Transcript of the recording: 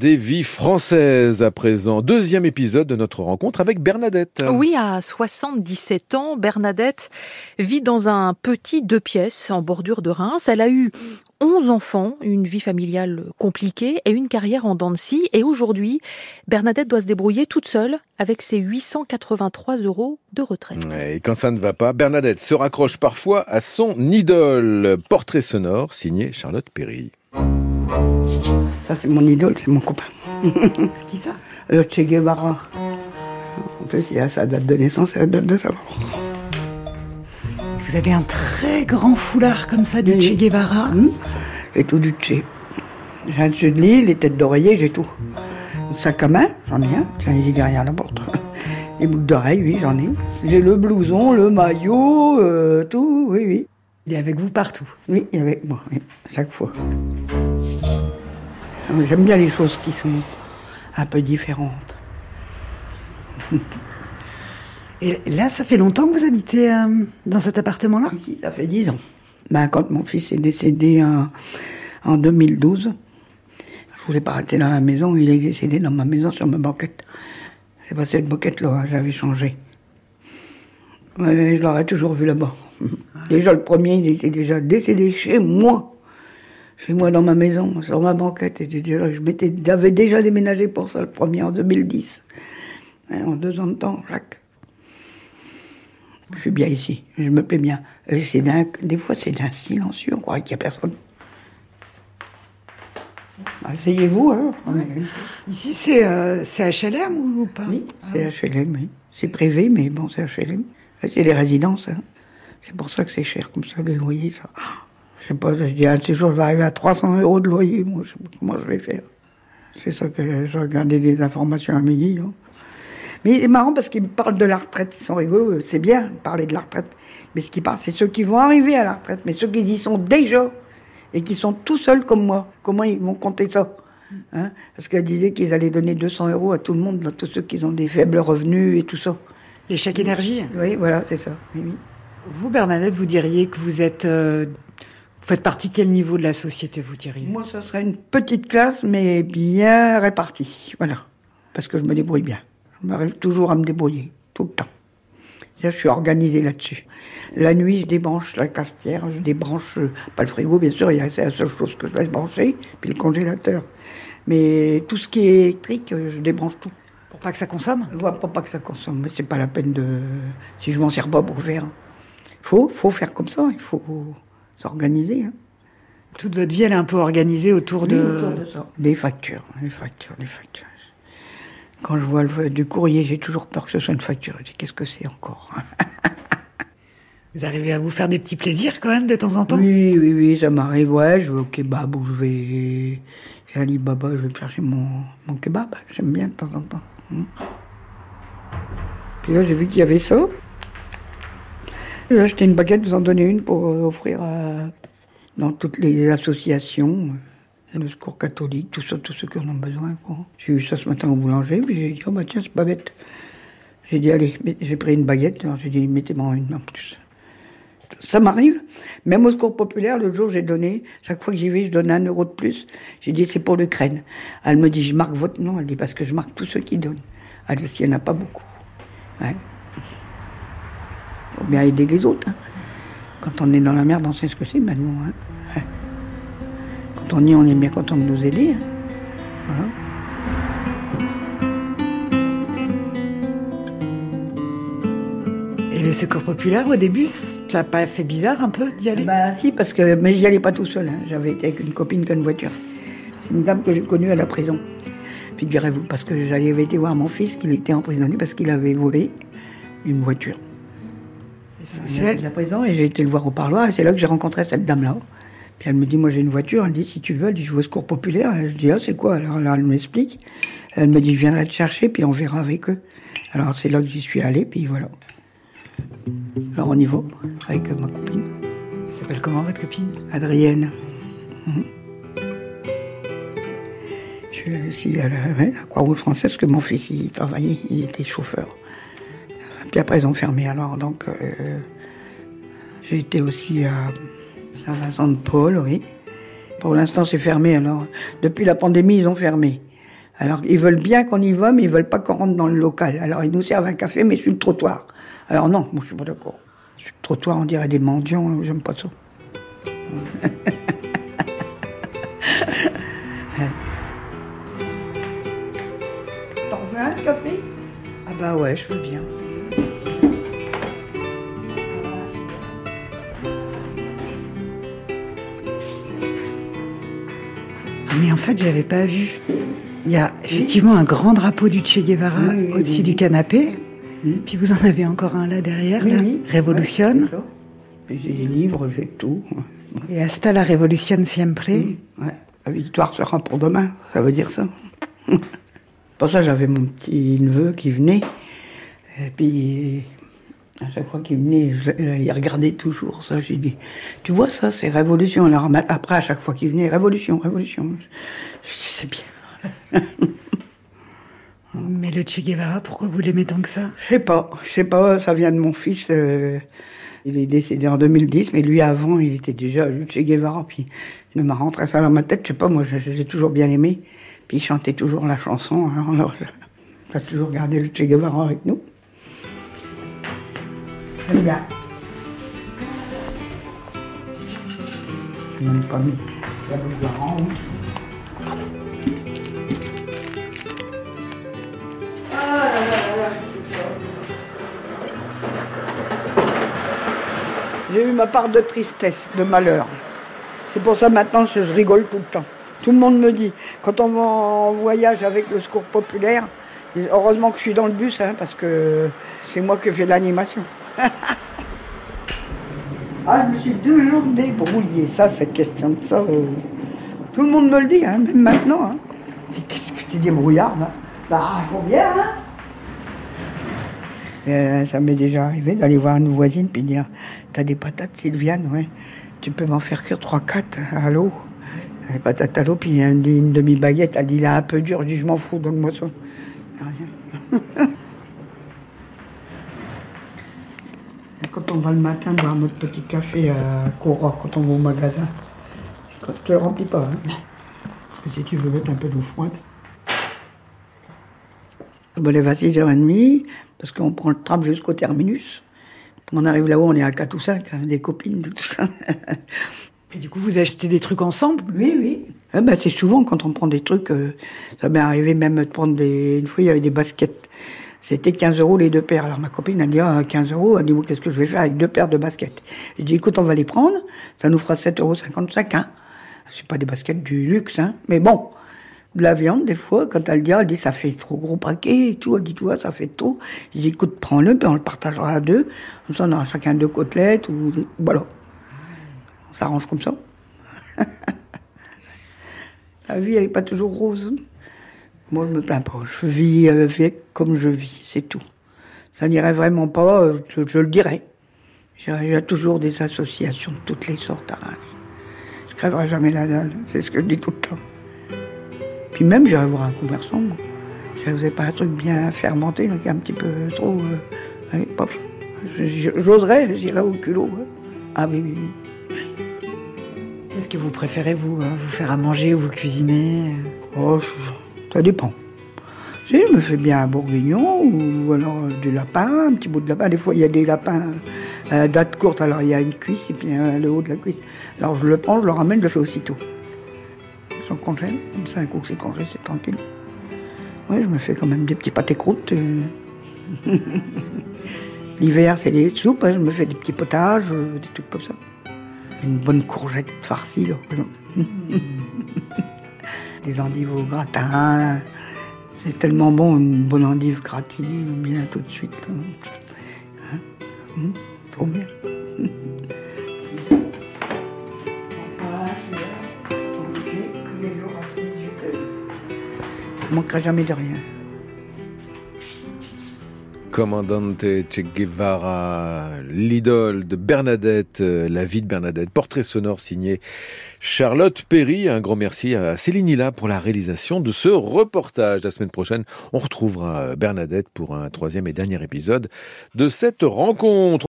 Des vies françaises à présent. Deuxième épisode de notre rencontre avec Bernadette. Oui, à 77 ans, Bernadette vit dans un petit deux pièces en bordure de Reims. Elle a eu 11 enfants, une vie familiale compliquée et une carrière en dents de scie. Et aujourd'hui, Bernadette doit se débrouiller toute seule avec ses 883 euros de retraite. Et quand ça ne va pas, Bernadette se raccroche parfois à son idole. Portrait sonore signé Charlotte Perry. Ça, c'est mon idole, c'est mon copain. Qui ça? Le Che Guevara. En plus, il a sa date de naissance et la date de sa mort. Vous avez un très grand foulard comme ça du Oui. Che Guevara. Hum Et tout du Che. J'ai un dessus de lit, les têtes d'oreiller, j'ai tout. Un sac à main, j'en ai un. Tiens, il est derrière la porte. Les boucles d'oreilles, oui, j'en ai. J'ai le blouson, le maillot, euh, tout, oui, oui. Il est avec vous partout. Oui, il avait moi, oui, chaque fois. J'aime bien les choses qui sont un peu différentes. Et là, ça fait longtemps que vous habitez euh, dans cet appartement-là? Ça fait dix ans. Ben, quand mon fils est décédé en, en 2012, je voulais pas rester dans la maison, il est décédé dans ma maison sur ma banquette. C'est pas cette banquette-là, hein, j'avais changé. Mais je l'aurais toujours vu là-bas. Déjà, le premier, il était déjà décédé chez moi. Chez moi, dans ma maison, sur ma banquette. Et déjà- je m'étais- j'avais déjà déménagé pour ça, le premier, en 2010. Hein, En deux ans de temps, Jacques. Je suis bien ici, je me plais bien. C'est des fois, c'est d'un silencieux, on croirait qu'il n'y a personne. Asseyez-vous, hein. Ici, c'est euh, HLM ou pas? Oui, c'est HLM, oui. C'est privé, mais bon, c'est HLM. Et C'est les résidences, hein. C'est pour ça que c'est cher, comme ça, les loyers, ça. Je sais pas, je dis, un de ces jours, je vais arriver à 300 euros de loyer, moi, je sais pas comment je vais faire? C'est ça que je regardais des informations à midi, hein. Mais c'est marrant parce qu'ils me parlent de la retraite, ils sont rigolos, c'est bien de parler de la retraite. Mais ce qu'ils parlent, c'est ceux qui vont arriver à la retraite, mais ceux qui y sont déjà et qui sont tout seuls comme moi. Comment ils vont compter ça hein? Parce qu'elle disait qu'ils allaient donner 200 euros à tout le monde, à tous ceux qui ont des faibles revenus et tout ça. Les chèques énergie. Oui, voilà, c'est ça. Oui, oui. Vous, Bernadette, vous diriez que vous êtes. euh, vous faites partie de quel niveau de la société, vous diriez? Moi, ça serait une petite classe, mais bien répartie. Voilà. Parce que je me débrouille bien. Je m'arrive toujours à me débrouiller, tout le temps. Je suis organisée là-dessus. La nuit, je débranche la cafetière, je débranche, euh, pas le frigo, bien sûr, c'est la seule chose que je laisse brancher, puis le congélateur. Mais tout ce qui est électrique, euh, je débranche tout. Pour pas que ça consomme? Pas, pas que ça consomme, mais c'est pas la peine de. Si je m'en sers pas pour faire. Faut, faut faire comme ça, il faut s'organiser. hein. Toute votre vie, elle est un peu organisée autour Oui, de. autour de ça. Des factures, des factures, des factures. Quand je vois le, du courrier, j'ai toujours peur que ce soit une facture. Je dis, qu'est-ce que c'est encore? Vous arrivez à vous faire des petits plaisirs quand même de temps en temps? Oui, oui, oui, ça m'arrive. Ouais, je vais au kebab ou je vais chez Alibaba, je vais me chercher mon, mon kebab. J'aime bien de temps en temps. Hmm. Puis là, j'ai vu qu'il y avait ça. J'ai acheté une baguette, vous en donnez une pour euh, offrir à- dans toutes les associations. euh, Le secours catholique, tout tous ceux qui en ont besoin. J'ai eu ça ce matin au boulanger, puis j'ai dit, oh bah tiens, c'est pas bête. J'ai dit, allez, j'ai pris une baguette, j'ai dit, mettez-moi une en plus. Ça m'arrive. Même au secours populaire, le jour, j'ai donné, chaque fois que j'y vais, je donne un euro de plus. J'ai dit, c'est pour l'Ukraine. Elle me dit, je marque votre nom. Elle dit, parce que je marque tous ceux qui donnent. Elle dit, il n'y en a pas beaucoup. Faut bien aider les autres. hein. Quand on est dans la merde, on sait ce que c'est maintenant. hein. Ouais. Quand on y est, on est bien content de nous aider. hein. Voilà. Et le secours populaire, au début, ça n'a pas fait bizarre un peu d'y aller? Bah si, parce que mais j'y allais pas tout seul. hein. J'avais été avec une copine qui a une voiture. C'est une dame que j'ai connue à la prison. Figurez-vous, parce que j'avais été voir mon fils qu'il était emprisonné parce qu'il avait volé une voiture. La prison et j'ai été le voir au parloir et c'est là que j'ai rencontré cette dame-là. Puis elle me dit, moi j'ai une voiture, elle dit, si tu veux, elle dit, je vais au secours populaire. Et je dis, ah c'est quoi? Alors, elle m'explique. Elle me dit, je viendrai te chercher puis on verra avec eux. Alors c'est là que j'y suis allé, puis voilà. Alors on y va, avec ma copine. Elle s'appelle comment votre copine? Adrienne. Mhm. Je suis aussi à la, Croix-Rouge française, parce que mon fils, il travaillait, il était chauffeur. Puis après, ils ont fermé, alors, donc, euh, j'ai été aussi à Saint-Vincent-de-Paul, oui. Pour l'instant, c'est fermé, alors, depuis la pandémie, ils ont fermé. Alors, ils veulent bien qu'on y va, mais ils veulent pas qu'on rentre dans le local. Alors, ils nous servent un café, mais sur le trottoir. Alors, non, moi, je suis pas d'accord. Sur le trottoir, on dirait des mendiants, j'aime pas ça. T'en veux un café? Ah bah ouais, je veux bien. Fait, j'avais pas vu. Il y a effectivement un grand drapeau du Che Guevara Oui, oui, au-dessus oui, du canapé. Puis vous en avez encore un là derrière, là. Révolution. Puis j'ai des livres, j'ai tout. Et hasta la Revolution siempre. Ouais. La victoire sera pour demain, ça veut dire ça. Pour ça, j'avais mon petit neveu qui venait. Et puis, à chaque fois qu'il venait, je- il regardait toujours ça. J'ai dit, tu vois ça, c'est révolution. Alors après, à chaque fois qu'il venait, révolution, révolution. Je dis, c'est bien. Mais le Che Guevara, pourquoi vous l'aimez tant que ça? Je sais pas, je sais pas, ça vient de mon fils. euh, il est décédé en 2010, mais lui avant, il était déjà le Che Guevara. Puis il m'a rentré ça dans ma tête. Je sais pas, moi, je, je l'ai toujours bien aimé. Puis il chantait toujours la chanson. Alors, alors a toujours gardé le Che Guevara avec nous. Je n'ai même pas mis la blouse de rente. J'ai eu ma part de tristesse, de malheur. C'est pour ça maintenant que je rigole tout le temps. Tout le monde me dit, quand on va en voyage avec le secours populaire, heureusement que je suis dans le bus, hein, parce que c'est moi qui fais l'animation. Ah, je me suis toujours débrouillée, ça, cette question de ça. euh, tout le monde me le dit, hein, même maintenant. Hein. Qu'est-ce que tu es débrouillarde hein? Bah, faut bien, hein euh, ça m'est déjà arrivé d'aller voir une voisine puis dire T'as des patates, Sylviane Ouais. Tu peux m'en faire cuire 3-4 à l'eau Les patates à l'eau, puis une, une demi-baguette. Elle dit est un peu dur. Je dis Je m'en fous, donne-moi ça. Rien. Et quand on va le matin boire notre petit café à Cora, quand on va au magasin, quand tu le remplis pas, hein. Si tu veux mettre un peu d'eau froide. Je me lève à 6h30 parce qu'on prend le tram jusqu'au terminus. On arrive là-haut, on est à 4 ou 5, avec des copines, tout ça. Et du coup, vous achetez des trucs ensemble? Oui, oui. Eh ben, c'est souvent quand on prend des trucs, euh, ça m'est arrivé même de prendre des... Une fois, il y avait des baskets. C'était 15 euros les deux paires. Alors ma copine a dit, ah, 15 euros, elle dit, qu'est-ce que je vais faire avec deux paires de baskets? Je dis, écoute, on va les prendre, ça nous fera 7,50 euros chacun. C'est pas des baskets du luxe, hein. Mais bon, de la viande, des fois, quand elle dit, ah, elle dit, ça fait trop gros paquet et tout, elle dit, tu vois, ça fait trop. Je dis, écoute, prends-le, on le partagera à deux. Comme ça, on aura chacun deux côtelettes, ou, voilà. On s'arrange comme ça. La vie, elle n'est pas toujours rose. Moi, je me plains pas. Je vis avec comme je vis, c'est tout. Ça n'irait vraiment pas, je, je le dirais. J'ai toujours des associations de toutes les sortes à Reims. Je crèverai jamais la dalle, c'est ce que je dis tout le temps. Puis même, j'irai voir un commerçant. moi. Je vous n'avez pas un truc bien fermenté, là, qui est un petit peu trop... euh, allez, pop. J'oserais, j'irai au culot. hein. Ah oui, oui, oui. Qu'est-ce que vous préférez, vous euh, Vous faire à manger ou vous cuisiner? Oh, je- ça dépend. Je me fais bien un bourguignon ou alors euh, du lapin, un petit bout de lapin. Des fois, il y a des lapins à date courte, alors il y a une cuisse et puis euh, le haut de la cuisse. Alors je le prends, je le ramène, je le fais aussitôt. Sans congèle, comme ça, un coup c'est congé, c'est tranquille. Oui, je me fais quand même des petits pâtés croûtes. euh. L'hiver, c'est des soupes, hein, je me fais des petits potages, euh, des trucs comme ça. Une bonne courgette farcie, là. des endives au gratin. C'est tellement bon, une bonne endive gratinée, bien tout de suite. là. Hein? Hum, Trop bien. Je manquerai jamais de rien. Commandante Che Guevara, l'idole de Bernadette, euh, la vie de Bernadette, portrait sonore signé Charlotte Perry. Un grand merci à Céline Hilla pour la réalisation de ce reportage. La semaine prochaine, on retrouvera Bernadette pour un troisième et dernier épisode de cette rencontre.